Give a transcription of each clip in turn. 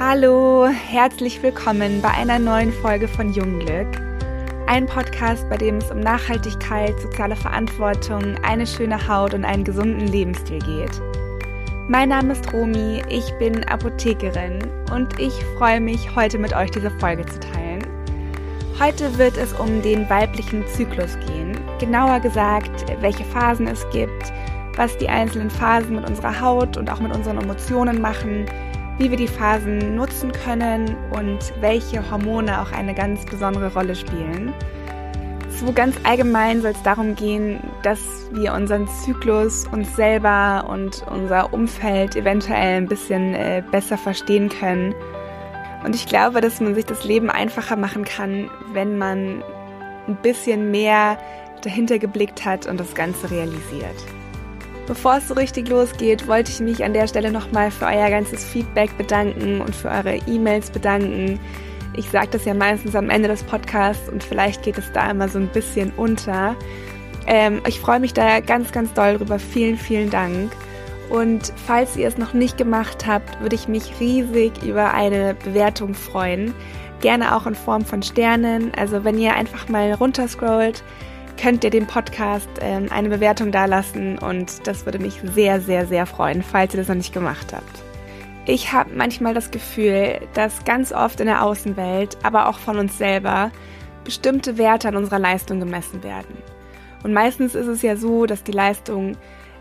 Hallo, herzlich willkommen bei einer neuen Folge von Jungglück. Ein Podcast, bei dem es um Nachhaltigkeit, soziale Verantwortung, eine schöne Haut und einen gesunden Lebensstil geht. Mein Name ist Romi, ich bin Apothekerin und ich freue mich, heute mit euch diese Folge zu teilen. Heute wird es um den weiblichen Zyklus gehen, genauer gesagt, welche Phasen es gibt, was die einzelnen Phasen mit unserer Haut und auch mit unseren Emotionen machen, wie wir die Phasen nutzen können und welche Hormone auch eine ganz besondere Rolle spielen. So ganz allgemein soll es darum gehen, dass wir unseren Zyklus, uns selber und unser Umfeld eventuell ein bisschen äh, besser verstehen können. Und ich glaube, dass man sich das Leben einfacher machen kann, wenn man ein bisschen mehr dahinter geblickt hat und das Ganze realisiert. Bevor es so richtig losgeht, wollte ich mich an der Stelle nochmal für euer ganzes Feedback bedanken und für eure E-Mails bedanken. Ich sage das ja meistens am Ende des Podcasts und vielleicht geht es da immer so ein bisschen unter. Ähm, ich freue mich da ganz, ganz doll drüber. Vielen, vielen Dank. Und falls ihr es noch nicht gemacht habt, würde ich mich riesig über eine Bewertung freuen. Gerne auch in Form von Sternen. Also wenn ihr einfach mal runterscrollt, könnt ihr dem Podcast ähm, eine Bewertung dalassen und das würde mich sehr, sehr, sehr freuen, falls ihr das noch nicht gemacht habt. Ich habe manchmal das Gefühl, dass ganz oft in der Außenwelt, aber auch von uns selber, bestimmte Werte an unserer Leistung gemessen werden. Und meistens ist es ja so, dass die Leistung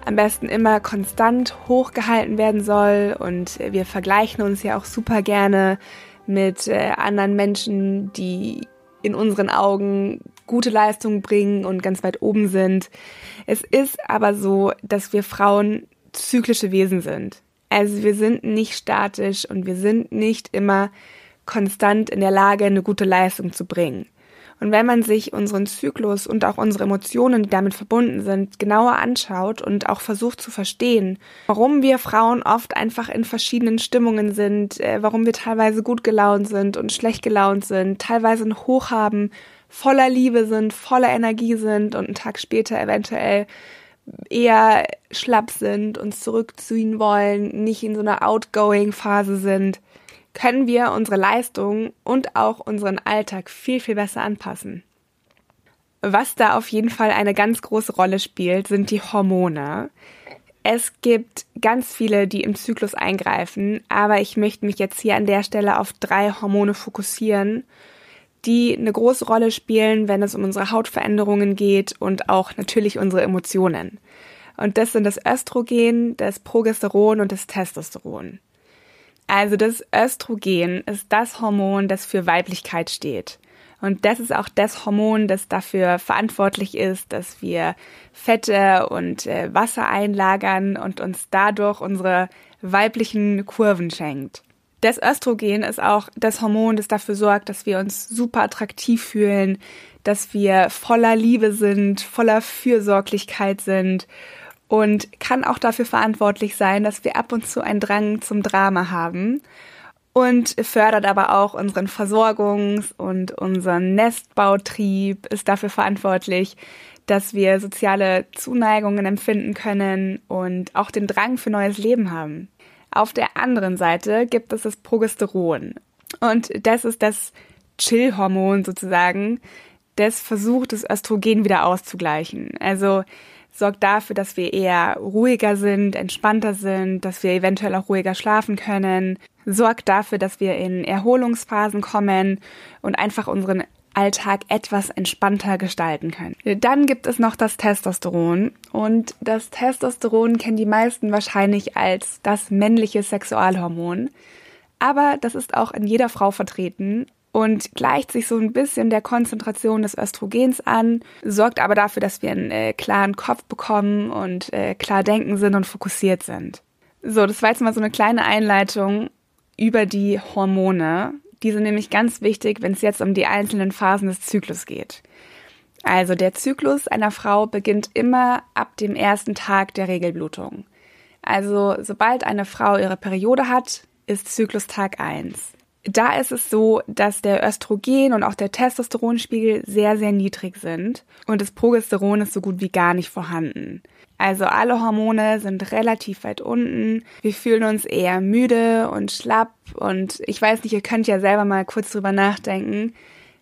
am besten immer konstant hochgehalten werden soll und wir vergleichen uns ja auch super gerne mit äh, anderen Menschen, die in unseren Augen gute Leistungen bringen und ganz weit oben sind. Es ist aber so, dass wir Frauen zyklische Wesen sind. Also wir sind nicht statisch und wir sind nicht immer konstant in der Lage, eine gute Leistung zu bringen. Und wenn man sich unseren Zyklus und auch unsere Emotionen, die damit verbunden sind, genauer anschaut und auch versucht zu verstehen, warum wir Frauen oft einfach in verschiedenen Stimmungen sind, äh, warum wir teilweise gut gelaunt sind und schlecht gelaunt sind, teilweise ein Hoch haben, voller Liebe sind, voller Energie sind und einen Tag später eventuell eher schlapp sind, uns zurückziehen wollen, nicht in so einer Outgoing-Phase sind, können wir unsere Leistung und auch unseren Alltag viel, viel besser anpassen. Was da auf jeden Fall eine ganz große Rolle spielt, sind die Hormone. Es gibt ganz viele, die im Zyklus eingreifen, aber ich möchte mich jetzt hier an der Stelle auf drei Hormone fokussieren die eine große Rolle spielen, wenn es um unsere Hautveränderungen geht und auch natürlich unsere Emotionen. Und das sind das Östrogen, das Progesteron und das Testosteron. Also das Östrogen ist das Hormon, das für Weiblichkeit steht. Und das ist auch das Hormon, das dafür verantwortlich ist, dass wir Fette und äh, Wasser einlagern und uns dadurch unsere weiblichen Kurven schenkt. Das Östrogen ist auch das Hormon, das dafür sorgt, dass wir uns super attraktiv fühlen, dass wir voller Liebe sind, voller Fürsorglichkeit sind und kann auch dafür verantwortlich sein, dass wir ab und zu einen Drang zum Drama haben und fördert aber auch unseren Versorgungs- und unseren Nestbautrieb, ist dafür verantwortlich, dass wir soziale Zuneigungen empfinden können und auch den Drang für neues Leben haben. Auf der anderen Seite gibt es das Progesteron. Und das ist das Chill-Hormon sozusagen, das versucht, das Östrogen wieder auszugleichen. Also sorgt dafür, dass wir eher ruhiger sind, entspannter sind, dass wir eventuell auch ruhiger schlafen können, sorgt dafür, dass wir in Erholungsphasen kommen und einfach unseren Alltag etwas entspannter gestalten können. Dann gibt es noch das Testosteron und das Testosteron kennen die meisten wahrscheinlich als das männliche Sexualhormon. Aber das ist auch in jeder Frau vertreten und gleicht sich so ein bisschen der Konzentration des Östrogens an, sorgt aber dafür, dass wir einen äh, klaren Kopf bekommen und äh, klar denken sind und fokussiert sind. So, das war jetzt mal so eine kleine Einleitung über die Hormone. Die sind nämlich ganz wichtig, wenn es jetzt um die einzelnen Phasen des Zyklus geht. Also der Zyklus einer Frau beginnt immer ab dem ersten Tag der Regelblutung. Also sobald eine Frau ihre Periode hat, ist Zyklustag 1. Da ist es so, dass der Östrogen und auch der Testosteronspiegel sehr, sehr niedrig sind und das Progesteron ist so gut wie gar nicht vorhanden. Also alle Hormone sind relativ weit unten. Wir fühlen uns eher müde und schlapp und ich weiß nicht, ihr könnt ja selber mal kurz drüber nachdenken,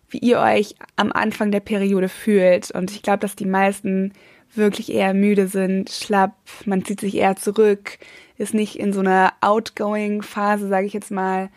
wie ihr euch am Anfang der Periode fühlt. Und ich glaube, dass die meisten wirklich eher müde sind, schlapp, man zieht sich eher zurück, ist nicht in so einer outgoing Phase, sage ich jetzt mal.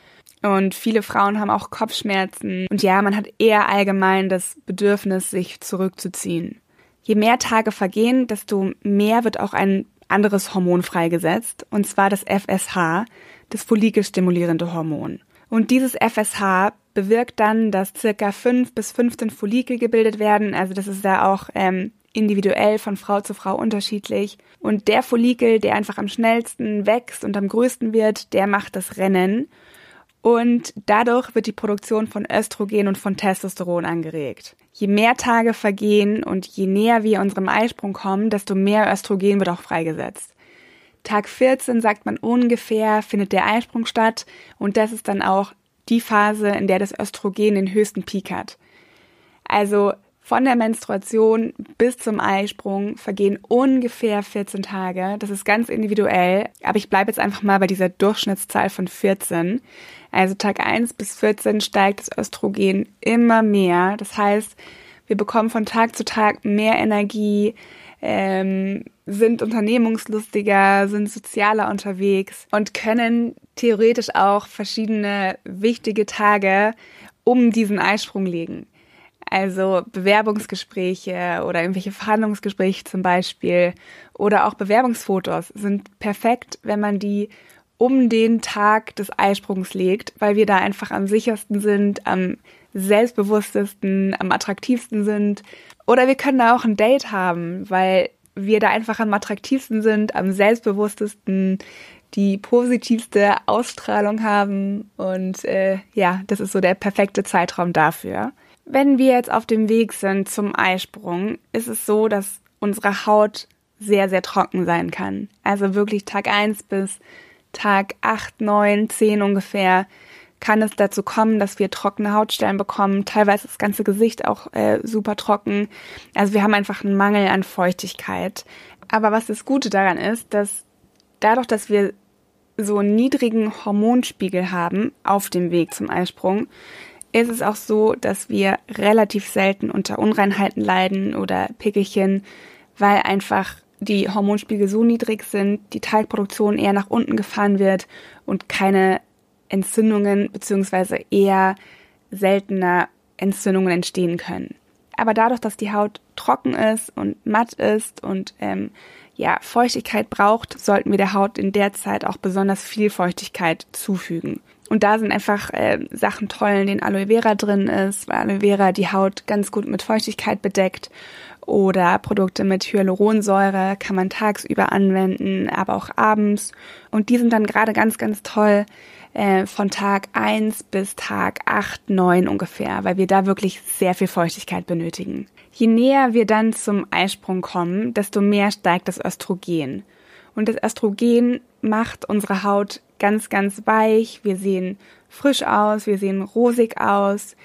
Und viele Frauen haben auch Kopfschmerzen. Und ja, man hat eher allgemein das Bedürfnis, sich zurückzuziehen. Je mehr Tage vergehen, desto mehr wird auch ein anderes Hormon freigesetzt, und zwar das FSH, das follikelstimulierende Hormon. Und dieses FSH bewirkt dann, dass circa 5 bis 15 Follikel gebildet werden. Also das ist ja auch ähm, individuell von Frau zu Frau unterschiedlich. Und der Follikel, der einfach am schnellsten wächst und am größten wird, der macht das Rennen. Und dadurch wird die Produktion von Östrogen und von Testosteron angeregt. Je mehr Tage vergehen und je näher wir unserem Eisprung kommen, desto mehr Östrogen wird auch freigesetzt. Tag 14 sagt man ungefähr, findet der Eisprung statt und das ist dann auch die Phase, in der das Östrogen den höchsten Peak hat. Also von der Menstruation bis zum Eisprung vergehen ungefähr 14 Tage. Das ist ganz individuell, aber ich bleibe jetzt einfach mal bei dieser Durchschnittszahl von 14. Also Tag 1 bis 14 steigt das Östrogen immer mehr. Das heißt, wir bekommen von Tag zu Tag mehr Energie, ähm, sind unternehmungslustiger, sind sozialer unterwegs und können theoretisch auch verschiedene wichtige Tage um diesen Eisprung legen. Also Bewerbungsgespräche oder irgendwelche Verhandlungsgespräche zum Beispiel oder auch Bewerbungsfotos sind perfekt, wenn man die um den Tag des Eisprungs legt, weil wir da einfach am sichersten sind, am selbstbewusstesten, am attraktivsten sind. Oder wir können da auch ein Date haben, weil wir da einfach am attraktivsten sind, am selbstbewusstesten, die positivste Ausstrahlung haben. Und äh, ja, das ist so der perfekte Zeitraum dafür. Wenn wir jetzt auf dem Weg sind zum Eisprung, ist es so, dass unsere Haut sehr, sehr trocken sein kann. Also wirklich Tag eins bis Tag 8, 9, 10 ungefähr kann es dazu kommen, dass wir trockene Hautstellen bekommen, teilweise das ganze Gesicht auch äh, super trocken. Also wir haben einfach einen Mangel an Feuchtigkeit. Aber was das Gute daran ist, dass dadurch, dass wir so einen niedrigen Hormonspiegel haben auf dem Weg zum Eisprung, ist es auch so, dass wir relativ selten unter Unreinheiten leiden oder Pickelchen, weil einfach die Hormonspiegel so niedrig sind, die Talgproduktion eher nach unten gefahren wird und keine Entzündungen beziehungsweise eher seltener Entzündungen entstehen können. Aber dadurch, dass die Haut trocken ist und matt ist und ähm, ja, Feuchtigkeit braucht, sollten wir der Haut in der Zeit auch besonders viel Feuchtigkeit zufügen. Und da sind einfach äh, Sachen toll, in denen Aloe Vera drin ist, weil Aloe Vera die Haut ganz gut mit Feuchtigkeit bedeckt oder Produkte mit Hyaluronsäure kann man tagsüber anwenden, aber auch abends. Und die sind dann gerade ganz, ganz toll äh, von Tag 1 bis Tag 8, 9 ungefähr, weil wir da wirklich sehr viel Feuchtigkeit benötigen. Je näher wir dann zum Eisprung kommen, desto mehr steigt das Östrogen. Und das Östrogen macht unsere Haut ganz, ganz weich. Wir sehen frisch aus, wir sehen rosig aus.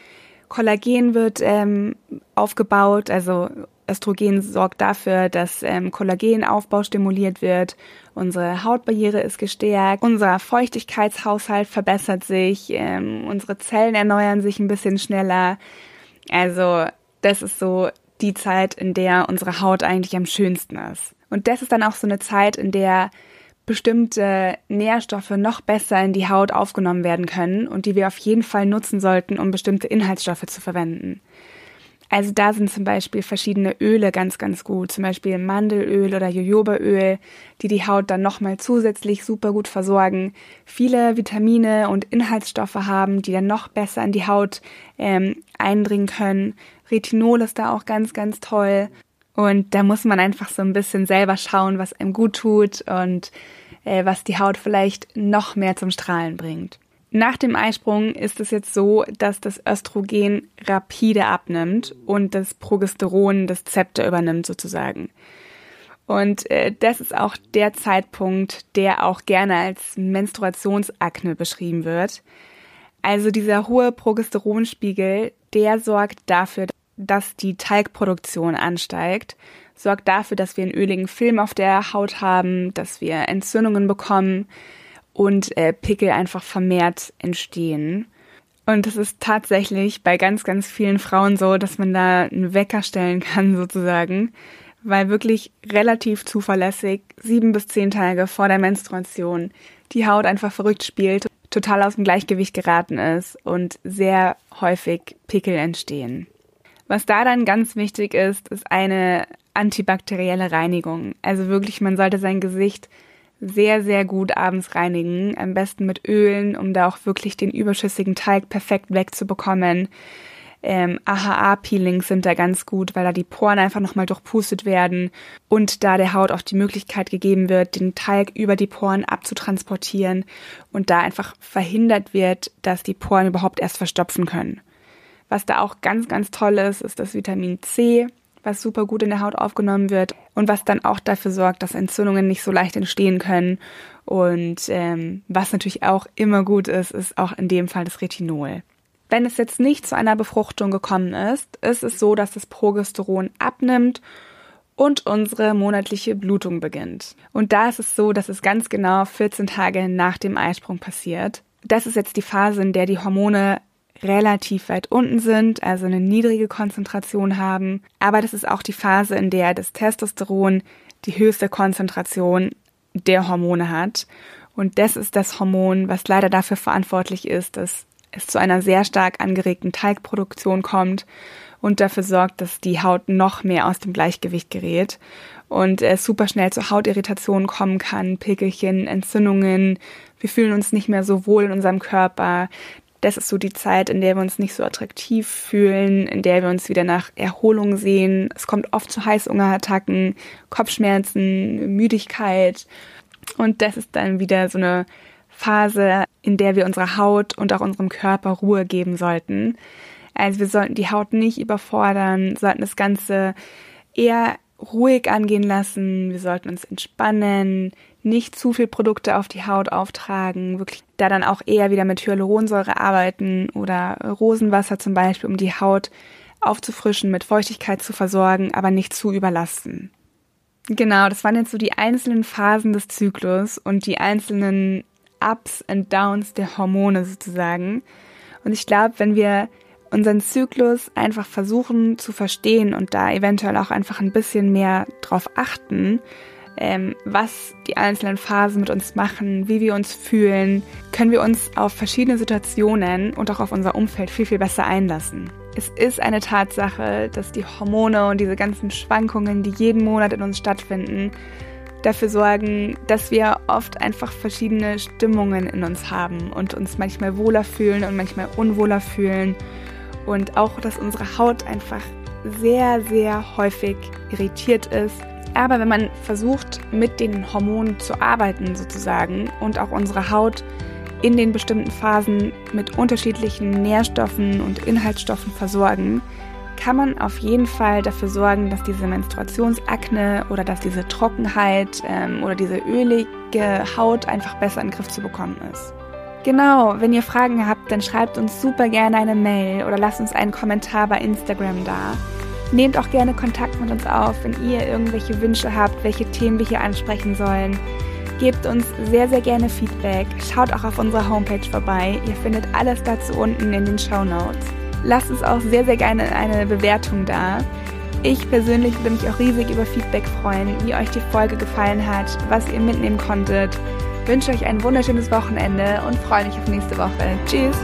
Kollagen wird ähm, aufgebaut, also Östrogen sorgt dafür, dass ähm, Kollagenaufbau stimuliert wird, unsere Hautbarriere ist gestärkt, unser Feuchtigkeitshaushalt verbessert sich, ähm, unsere Zellen erneuern sich ein bisschen schneller. Also das ist so die Zeit, in der unsere Haut eigentlich am schönsten ist. Und das ist dann auch so eine Zeit, in der bestimmte Nährstoffe noch besser in die Haut aufgenommen werden können und die wir auf jeden Fall nutzen sollten, um bestimmte Inhaltsstoffe zu verwenden. Also da sind zum Beispiel verschiedene Öle ganz, ganz gut, zum Beispiel Mandelöl oder Jojobaöl, die die Haut dann nochmal zusätzlich super gut versorgen, viele Vitamine und Inhaltsstoffe haben, die dann noch besser in die Haut ähm, eindringen können. Retinol ist da auch ganz, ganz toll. Und da muss man einfach so ein bisschen selber schauen, was einem gut tut und äh, was die Haut vielleicht noch mehr zum Strahlen bringt. Nach dem Eisprung ist es jetzt so, dass das Östrogen rapide abnimmt und das Progesteron das Zepter übernimmt sozusagen. Und äh, das ist auch der Zeitpunkt, der auch gerne als Menstruationsakne beschrieben wird. Also dieser hohe Progesteronspiegel, der sorgt dafür, dass die Talgproduktion ansteigt, sorgt dafür, dass wir einen öligen Film auf der Haut haben, dass wir Entzündungen bekommen und äh, Pickel einfach vermehrt entstehen. Und es ist tatsächlich bei ganz, ganz vielen Frauen so, dass man da einen Wecker stellen kann sozusagen, weil wirklich relativ zuverlässig sieben bis zehn Tage vor der Menstruation die Haut einfach verrückt spielt, total aus dem Gleichgewicht geraten ist und sehr häufig Pickel entstehen. Was da dann ganz wichtig ist, ist eine antibakterielle Reinigung. Also wirklich, man sollte sein Gesicht sehr, sehr gut abends reinigen. Am besten mit Ölen, um da auch wirklich den überschüssigen Teig perfekt wegzubekommen. Ähm, AHA-Peelings sind da ganz gut, weil da die Poren einfach nochmal durchpustet werden und da der Haut auch die Möglichkeit gegeben wird, den Teig über die Poren abzutransportieren und da einfach verhindert wird, dass die Poren überhaupt erst verstopfen können. Was da auch ganz, ganz toll ist, ist das Vitamin C, was super gut in der Haut aufgenommen wird und was dann auch dafür sorgt, dass Entzündungen nicht so leicht entstehen können. Und ähm, was natürlich auch immer gut ist, ist auch in dem Fall das Retinol. Wenn es jetzt nicht zu einer Befruchtung gekommen ist, ist es so, dass das Progesteron abnimmt und unsere monatliche Blutung beginnt. Und da ist es so, dass es ganz genau 14 Tage nach dem Eisprung passiert. Das ist jetzt die Phase, in der die Hormone relativ weit unten sind, also eine niedrige Konzentration haben. Aber das ist auch die Phase, in der das Testosteron die höchste Konzentration der Hormone hat. Und das ist das Hormon, was leider dafür verantwortlich ist, dass es zu einer sehr stark angeregten Teigproduktion kommt und dafür sorgt, dass die Haut noch mehr aus dem Gleichgewicht gerät und es super schnell zu Hautirritationen kommen kann, Pickelchen, Entzündungen. Wir fühlen uns nicht mehr so wohl in unserem Körper. Das ist so die Zeit, in der wir uns nicht so attraktiv fühlen, in der wir uns wieder nach Erholung sehen. Es kommt oft zu Heißhungerattacken, Kopfschmerzen, Müdigkeit. Und das ist dann wieder so eine Phase, in der wir unserer Haut und auch unserem Körper Ruhe geben sollten. Also wir sollten die Haut nicht überfordern, sollten das Ganze eher ruhig angehen lassen, wir sollten uns entspannen, nicht zu viel Produkte auf die Haut auftragen, wirklich da dann auch eher wieder mit Hyaluronsäure arbeiten oder Rosenwasser zum Beispiel, um die Haut aufzufrischen, mit Feuchtigkeit zu versorgen, aber nicht zu überlasten. Genau, das waren jetzt so die einzelnen Phasen des Zyklus und die einzelnen Ups und Downs der Hormone sozusagen. Und ich glaube, wenn wir unseren Zyklus einfach versuchen zu verstehen und da eventuell auch einfach ein bisschen mehr drauf achten, ähm, was die einzelnen Phasen mit uns machen, wie wir uns fühlen, können wir uns auf verschiedene Situationen und auch auf unser Umfeld viel, viel besser einlassen. Es ist eine Tatsache, dass die Hormone und diese ganzen Schwankungen, die jeden Monat in uns stattfinden, dafür sorgen, dass wir oft einfach verschiedene Stimmungen in uns haben und uns manchmal wohler fühlen und manchmal unwohler fühlen und auch, dass unsere Haut einfach sehr, sehr häufig irritiert ist. Aber wenn man versucht, mit den Hormonen zu arbeiten sozusagen und auch unsere Haut in den bestimmten Phasen mit unterschiedlichen Nährstoffen und Inhaltsstoffen versorgen, kann man auf jeden Fall dafür sorgen, dass diese Menstruationsakne oder dass diese Trockenheit ähm, oder diese ölige Haut einfach besser in den Griff zu bekommen ist. Genau, wenn ihr Fragen habt, dann schreibt uns super gerne eine Mail oder lasst uns einen Kommentar bei Instagram da. Nehmt auch gerne Kontakt mit uns auf, wenn ihr irgendwelche Wünsche habt, welche Themen wir hier ansprechen sollen. Gebt uns sehr, sehr gerne Feedback. Schaut auch auf unserer Homepage vorbei. Ihr findet alles dazu unten in den Show Notes. Lasst uns auch sehr, sehr gerne eine Bewertung da. Ich persönlich würde mich auch riesig über Feedback freuen, wie euch die Folge gefallen hat, was ihr mitnehmen konntet wünsche euch ein wunderschönes Wochenende und freue mich auf nächste Woche. Tschüss!